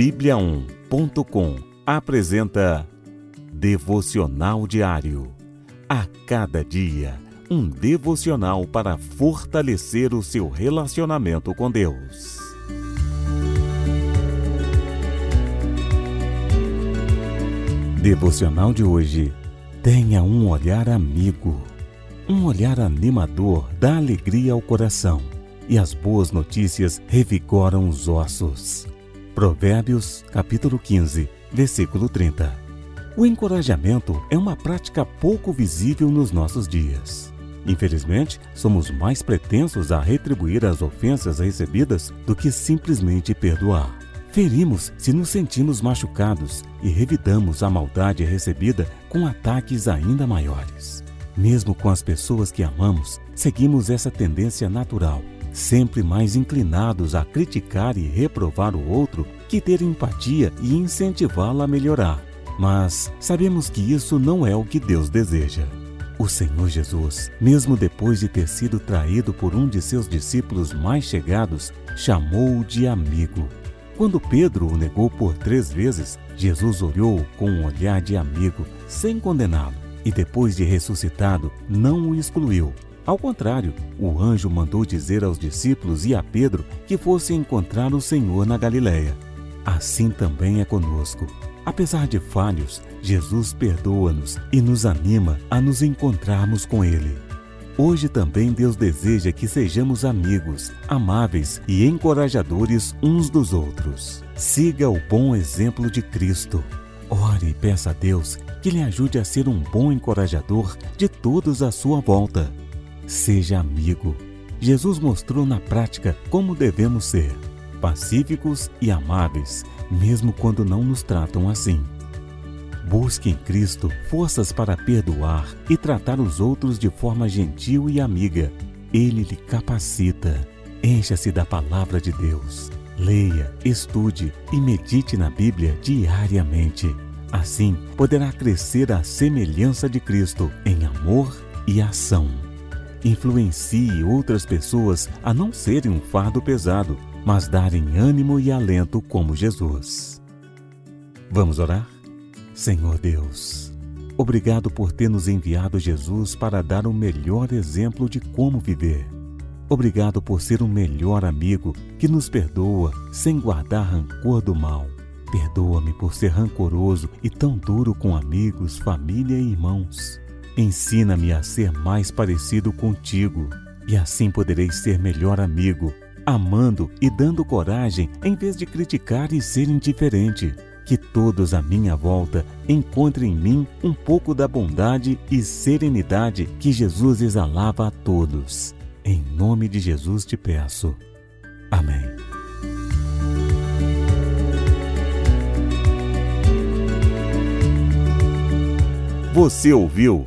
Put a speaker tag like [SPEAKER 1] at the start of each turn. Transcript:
[SPEAKER 1] Bíblia1.com apresenta Devocional Diário. A cada dia, um devocional para fortalecer o seu relacionamento com Deus. Devocional de hoje. Tenha um olhar amigo. Um olhar animador dá alegria ao coração e as boas notícias revigoram os ossos. Provérbios, capítulo 15, versículo 30. O encorajamento é uma prática pouco visível nos nossos dias. Infelizmente, somos mais pretensos a retribuir as ofensas recebidas do que simplesmente perdoar. Ferimos se nos sentimos machucados e revidamos a maldade recebida com ataques ainda maiores. Mesmo com as pessoas que amamos, seguimos essa tendência natural sempre mais inclinados a criticar e reprovar o outro que ter empatia e incentivá-lo a melhorar. Mas sabemos que isso não é o que Deus deseja. O Senhor Jesus, mesmo depois de ter sido traído por um de seus discípulos mais chegados, chamou-o de amigo. Quando Pedro o negou por três vezes, Jesus olhou com um olhar de amigo, sem condená-lo, e depois de ressuscitado, não o excluiu, ao contrário, o anjo mandou dizer aos discípulos e a Pedro que fosse encontrar o Senhor na Galiléia. Assim também é conosco. Apesar de falhos, Jesus perdoa-nos e nos anima a nos encontrarmos com Ele. Hoje também Deus deseja que sejamos amigos, amáveis e encorajadores uns dos outros. Siga o bom exemplo de Cristo. Ore e peça a Deus que lhe ajude a ser um bom encorajador de todos à sua volta. Seja amigo. Jesus mostrou na prática como devemos ser, pacíficos e amáveis, mesmo quando não nos tratam assim. Busque em Cristo forças para perdoar e tratar os outros de forma gentil e amiga. Ele lhe capacita. Encha-se da palavra de Deus. Leia, estude e medite na Bíblia diariamente. Assim, poderá crescer à semelhança de Cristo em amor e ação. Influencie outras pessoas a não serem um fardo pesado, mas darem ânimo e alento como Jesus. Vamos orar? Senhor Deus, obrigado por ter nos enviado Jesus para dar o melhor exemplo de como viver. Obrigado por ser um melhor amigo que nos perdoa sem guardar rancor do mal. Perdoa-me por ser rancoroso e tão duro com amigos, família e irmãos. Ensina-me a ser mais parecido contigo, e assim poderei ser melhor amigo, amando e dando coragem em vez de criticar e ser indiferente. Que todos à minha volta encontrem em mim um pouco da bondade e serenidade que Jesus exalava a todos. Em nome de Jesus te peço. Amém. Você ouviu